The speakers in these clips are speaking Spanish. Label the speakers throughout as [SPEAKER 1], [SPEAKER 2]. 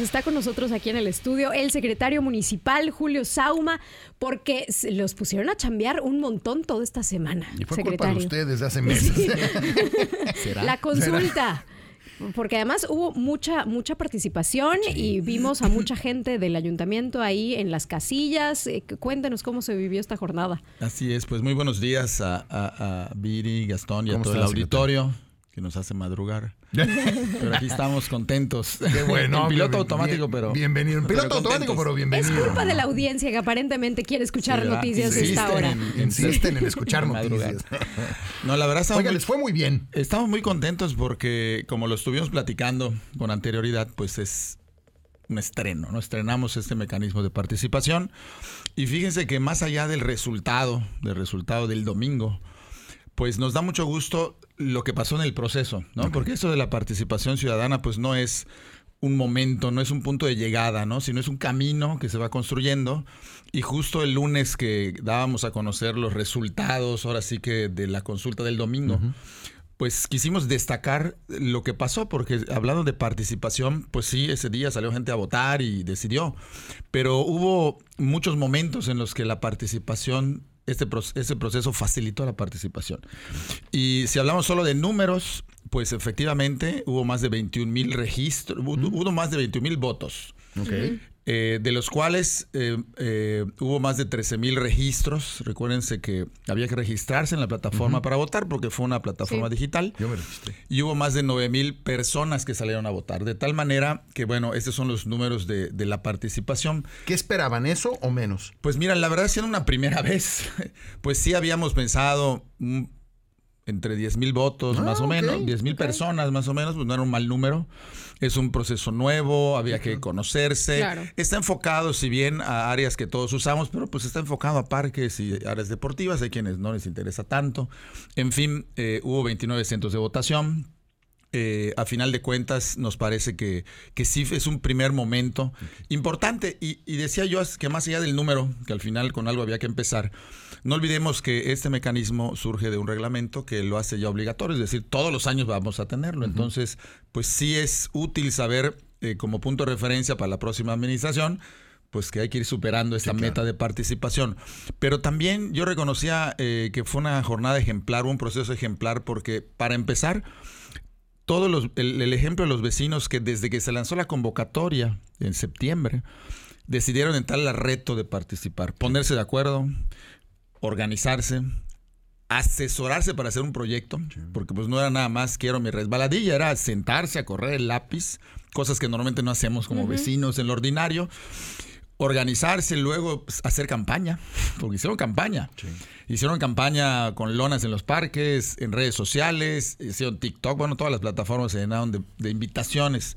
[SPEAKER 1] Pues está con nosotros aquí en el estudio el secretario municipal, Julio Sauma, porque los pusieron a chambear un montón toda esta semana.
[SPEAKER 2] Y fue
[SPEAKER 1] secretario.
[SPEAKER 2] culpa de ustedes hace meses.
[SPEAKER 1] La consulta. Porque además hubo mucha, mucha participación y vimos a mucha gente del ayuntamiento ahí en las casillas. Eh, cuéntenos cómo se vivió esta jornada.
[SPEAKER 3] Así es, pues muy buenos días a, a, Viri, Gastón y a todo el auditorio que nos hace madrugar. pero aquí estamos contentos.
[SPEAKER 2] Qué bueno.
[SPEAKER 3] piloto automático, pero.
[SPEAKER 2] Bienvenido. piloto automático, pero bienvenido.
[SPEAKER 1] Es culpa de la audiencia que aparentemente quiere escuchar noticias a esta hora.
[SPEAKER 2] insisten en escuchar noticias.
[SPEAKER 3] no, la verdad,
[SPEAKER 2] estamos, Oiga, les fue muy bien.
[SPEAKER 3] Estamos muy contentos porque, como lo estuvimos platicando con anterioridad, pues es un estreno, ¿no? Estrenamos este mecanismo de participación. Y fíjense que más allá del resultado, del resultado del domingo, pues nos da mucho gusto lo que pasó en el proceso, ¿no? Porque eso de la participación ciudadana, pues no es un momento, no es un punto de llegada, ¿no? Sino es un camino que se va construyendo. Y justo el lunes que dábamos a conocer los resultados, ahora sí que de la consulta del domingo, pues quisimos destacar lo que pasó, porque hablando de participación, pues sí, ese día salió gente a votar y decidió. Pero hubo muchos momentos en los que la participación este, ese proceso facilitó la participación. Y si hablamos solo de números, pues efectivamente hubo más de 21 mil registros, hubo más de 21 mil votos. Okay. Eh, de los cuales eh, eh, hubo más de 13 mil registros. Recuérdense que había que registrarse en la plataforma para votar porque fue una plataforma digital.
[SPEAKER 2] Yo me registré.
[SPEAKER 3] Y hubo más de 9 mil personas que salieron a votar. De tal manera que, bueno, estos son los números de, la participación.
[SPEAKER 2] ¿Qué esperaban, eso o menos?
[SPEAKER 3] Pues mira, la verdad, siendo una primera vez, pues sí habíamos pensado entre 10 mil votos, ah, más o menos, 10 mil personas, más o menos, pues no era un mal número. Es un proceso nuevo, había que conocerse. Está enfocado, si bien, a áreas que todos usamos, pero pues está enfocado a parques y áreas deportivas. Hay quienes no les interesa tanto. En fin, eh, hubo 29 centros de votación. Eh, a final de cuentas nos parece que, que sí es un primer momento importante. Y, y, decía yo que más allá del número, que al final con algo había que empezar, no olvidemos que este mecanismo surge de un reglamento que lo hace ya obligatorio, es decir, todos los años vamos a tenerlo. Entonces, pues sí es útil saber eh, como punto de referencia para la próxima administración pues que hay que ir superando esta meta de participación. Pero también yo reconocía eh, que fue una jornada ejemplar, un proceso ejemplar, porque para empezar, todo el, el, ejemplo de los vecinos que desde que se lanzó la convocatoria en septiembre, decidieron entrar al reto de participar, ponerse de acuerdo, organizarse, asesorarse para hacer un proyecto, porque pues no era nada más quiero mi resbaladilla, era sentarse a correr el lápiz, cosas que normalmente no hacemos como vecinos en lo ordinario, organizarse, luego pues, hacer campaña, porque hicieron campaña. Hicieron campaña con lonas en los parques, en redes sociales, hicieron TikTok, bueno, todas las plataformas se llenaron de, invitaciones.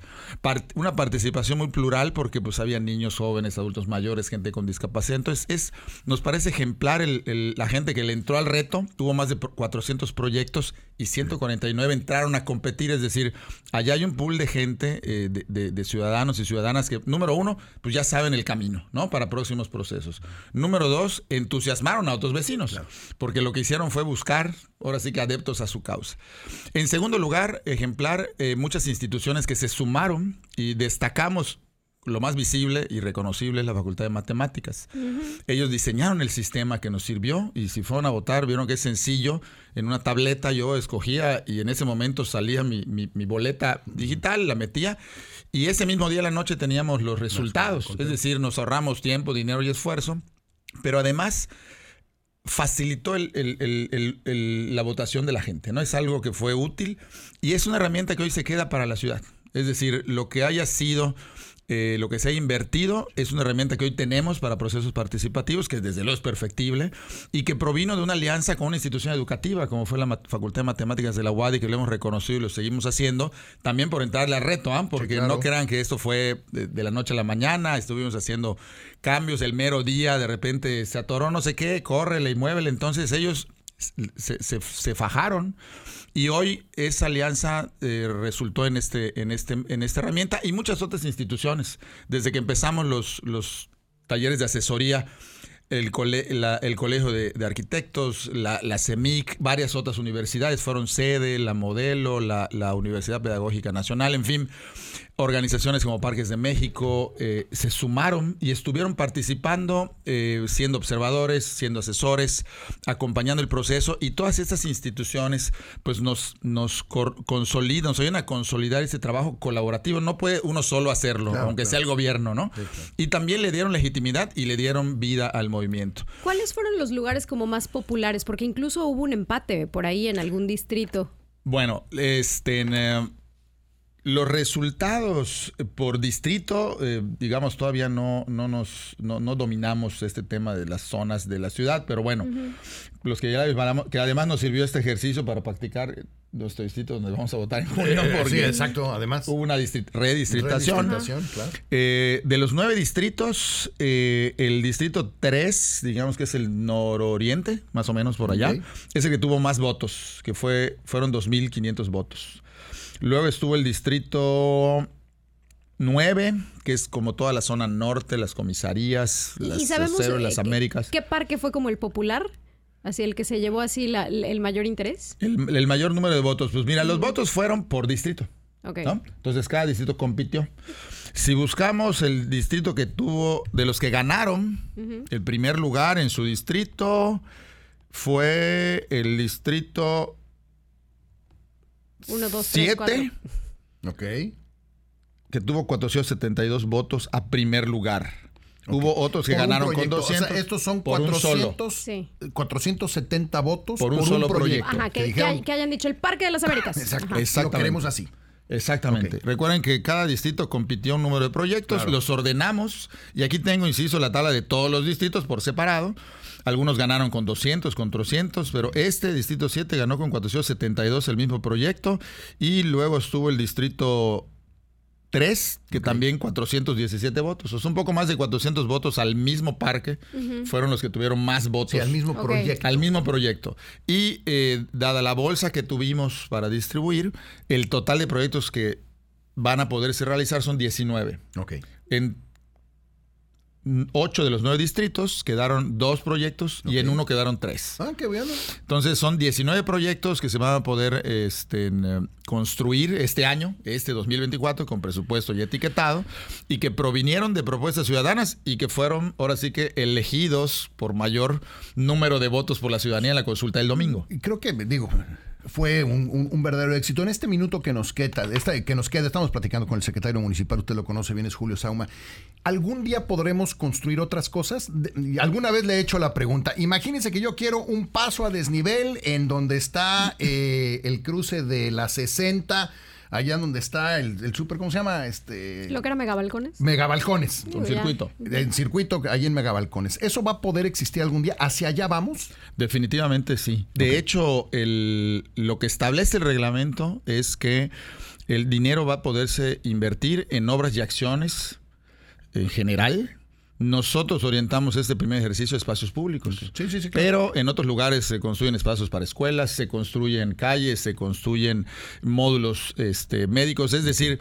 [SPEAKER 3] una participación muy plural porque pues había niños, jóvenes, adultos mayores, gente con discapacidad. Entonces, es, nos parece ejemplar la gente que le entró al reto, tuvo más de 400 proyectos y 149 entraron a competir, es decir, allá hay un pool de gente, eh, de, ciudadanos y ciudadanas que, número uno, pues ya saben el camino, ¿no? Para próximos procesos. Número dos, entusiasmaron a otros vecinos porque lo que hicieron fue buscar, ahora sí que adeptos a su causa. En segundo lugar, ejemplar, eh, muchas instituciones que se sumaron y destacamos lo más visible y reconocible es la Facultad de Matemáticas. Ellos diseñaron el sistema que nos sirvió y si fueron a votar vieron que es sencillo. En una tableta yo escogía y en ese momento salía mi, boleta digital, la metía y ese mismo día de la noche teníamos los resultados. Es decir, nos ahorramos tiempo, dinero y esfuerzo. Pero además facilitó la votación de la gente, ¿no? Es algo que fue útil y es una herramienta que hoy se queda para la ciudad. Es decir, lo que haya sido eh, lo que se ha invertido es una herramienta que hoy tenemos para procesos participativos, que desde luego es perfectible, y que provino de una alianza con una institución educativa, como fue la Facultad de Matemáticas de la UAD, y que lo hemos reconocido y lo seguimos haciendo, también por entrarle al reto, ¿ah? porque no crean que esto fue de, la noche a la mañana, estuvimos haciendo cambios el mero día, de repente se atoró no sé qué, córrele y muévele, entonces ellos se fajaron y hoy esa alianza eh, resultó en, este, en, este, en esta herramienta y muchas otras instituciones. Desde que empezamos los, los talleres de asesoría, el, el Colegio de, Arquitectos, la, la, CEMIC, varias otras universidades fueron sede, la Modelo, la, la Universidad Pedagógica Nacional, en fin, organizaciones como Parques de México eh, se sumaron y estuvieron participando, eh, siendo observadores, siendo asesores, acompañando el proceso y todas estas instituciones pues nos, nos consolidan, nos ayudan a consolidar ese trabajo colaborativo. No puede uno solo hacerlo, aunque sea el gobierno, ¿no? Y también le dieron legitimidad y le dieron vida al movimiento.
[SPEAKER 1] ¿Cuáles fueron los lugares como más populares? Porque incluso hubo un empate por ahí en algún distrito.
[SPEAKER 3] Bueno, este... En, eh, los resultados por distrito, eh, digamos, todavía no, no nos no, dominamos este tema de las zonas de la ciudad, pero bueno, los que ya que además nos sirvió este ejercicio para practicar nuestro distrito donde vamos a votar en junio.
[SPEAKER 2] Eh, sí, exacto, además.
[SPEAKER 3] Hubo una redistritación. Claro. Eh, de los nueve distritos, el distrito 3, digamos que es el nororiente, más o menos por allá, es el que tuvo más votos, que fue fueron 2.500 votos. Luego estuvo el distrito 9, que es como toda la zona norte, las comisarías, las, ¿Y las Américas.
[SPEAKER 1] ¿Qué parque fue como el popular? Así el que se llevó así el mayor interés.
[SPEAKER 3] El, mayor número de votos. Pues mira, los votos fueron por distrito. Entonces cada distrito compitió. Si buscamos el distrito que tuvo, de los que ganaron, el primer lugar en su distrito fue el distrito
[SPEAKER 1] 1, 2, 3, 4.
[SPEAKER 2] Ok.
[SPEAKER 3] Que tuvo 472 votos a primer lugar. Hubo otros que ganaron con 200.
[SPEAKER 2] O sea, estos son 400, sí. 470 votos
[SPEAKER 3] por un solo proyecto.
[SPEAKER 1] Ajá, que, hayan dicho el Parque de las Américas.
[SPEAKER 2] Exacto. Lo queremos así.
[SPEAKER 3] Exactamente. Recuerden que cada distrito compitió un número de proyectos, los ordenamos y aquí tengo, insisto, la tabla de todos los distritos por separado. Algunos ganaron con 200, con 300, pero este distrito 7 ganó con 472 el mismo proyecto y luego estuvo el distrito 3, que también 417 votos. O sea, un poco más de 400 votos al mismo parque fueron los que tuvieron más votos.
[SPEAKER 2] al mismo proyecto.
[SPEAKER 3] Al mismo proyecto. Y eh, dada la bolsa que tuvimos para distribuir, el total de proyectos que van a poderse realizar son 19.
[SPEAKER 2] Ok.
[SPEAKER 3] En ocho de los nueve distritos quedaron dos proyectos y en uno quedaron tres.
[SPEAKER 2] Ah, qué bueno.
[SPEAKER 3] Entonces son 19 proyectos que se van a poder este, eh, construir este año, este 2024, con presupuesto y etiquetado, y que provinieron de propuestas ciudadanas y que fueron ahora sí que elegidos por mayor número de votos por la ciudadanía en la consulta del domingo.
[SPEAKER 2] Y creo que, digo, fue un, verdadero éxito. En este minuto que nos queda, que nos queda, estamos platicando con el secretario municipal, usted lo conoce bien, es Julio Sauma. ¿Algún día podremos construir otras cosas? Alguna vez le he hecho la pregunta. Imagínense que yo quiero un paso a desnivel en donde está eh, el cruce de la 60 allá donde está el, el súper, ¿cómo se llama? Este,
[SPEAKER 1] Lo que era Megabalcones.
[SPEAKER 2] Megabalcones.
[SPEAKER 3] Un circuito.
[SPEAKER 2] En circuito, ahí en Megabalcones. ¿Eso va a poder existir algún día? ¿Hacia allá vamos?
[SPEAKER 3] Definitivamente sí. De hecho, el, lo que establece el reglamento es que el dinero va a poderse invertir en obras y acciones en general nosotros orientamos este primer ejercicio a espacios públicos.
[SPEAKER 2] Sí, sí, sí,
[SPEAKER 3] Pero en otros lugares se construyen espacios para escuelas, se construyen calles, se construyen módulos este, médicos. Es decir,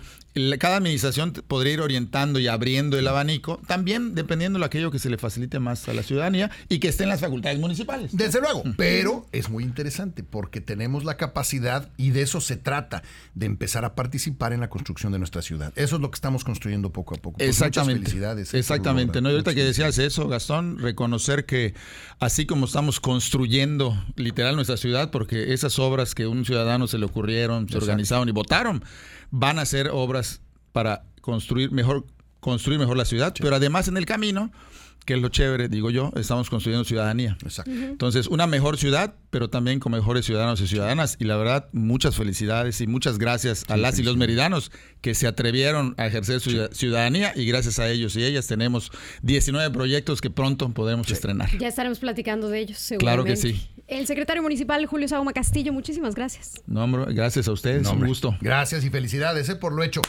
[SPEAKER 3] cada administración podría ir orientando y abriendo el abanico, también dependiendo de aquello que se le facilite más a la ciudadanía y que esté en las facultades municipales.
[SPEAKER 2] Desde luego, pero es muy interesante porque tenemos la capacidad y de eso se trata, de empezar a participar en la construcción de nuestra ciudad. Eso es lo que estamos construyendo poco a poco.
[SPEAKER 3] Pues Exactamente. Muchas felicidades. Exactamente. No, y ahorita que decías eso, Gastón, reconocer que así como estamos construyendo literal nuestra ciudad, porque esas obras que a un ciudadano se le ocurrieron, se organizaron y votaron, van a ser obras para construir mejor, construir mejor la ciudad, pero además en el camino que es lo chévere, digo yo, estamos construyendo ciudadanía.
[SPEAKER 2] Exacto.
[SPEAKER 3] Entonces, una mejor ciudad, pero también con mejores ciudadanos y ciudadanas. Y la verdad, muchas felicidades y muchas gracias a las y los meridanos que se atrevieron a ejercer su ciudadanía y gracias a ellos y ellas tenemos 19 proyectos que pronto podremos estrenar.
[SPEAKER 1] Ya estaremos platicando de ellos, seguramente.
[SPEAKER 3] Claro que sí.
[SPEAKER 1] El secretario municipal Julio Sauma Castillo, muchísimas gracias.
[SPEAKER 3] No, hombre, gracias a ustedes, un gusto.
[SPEAKER 2] Gracias y felicidades eh, por lo hecho.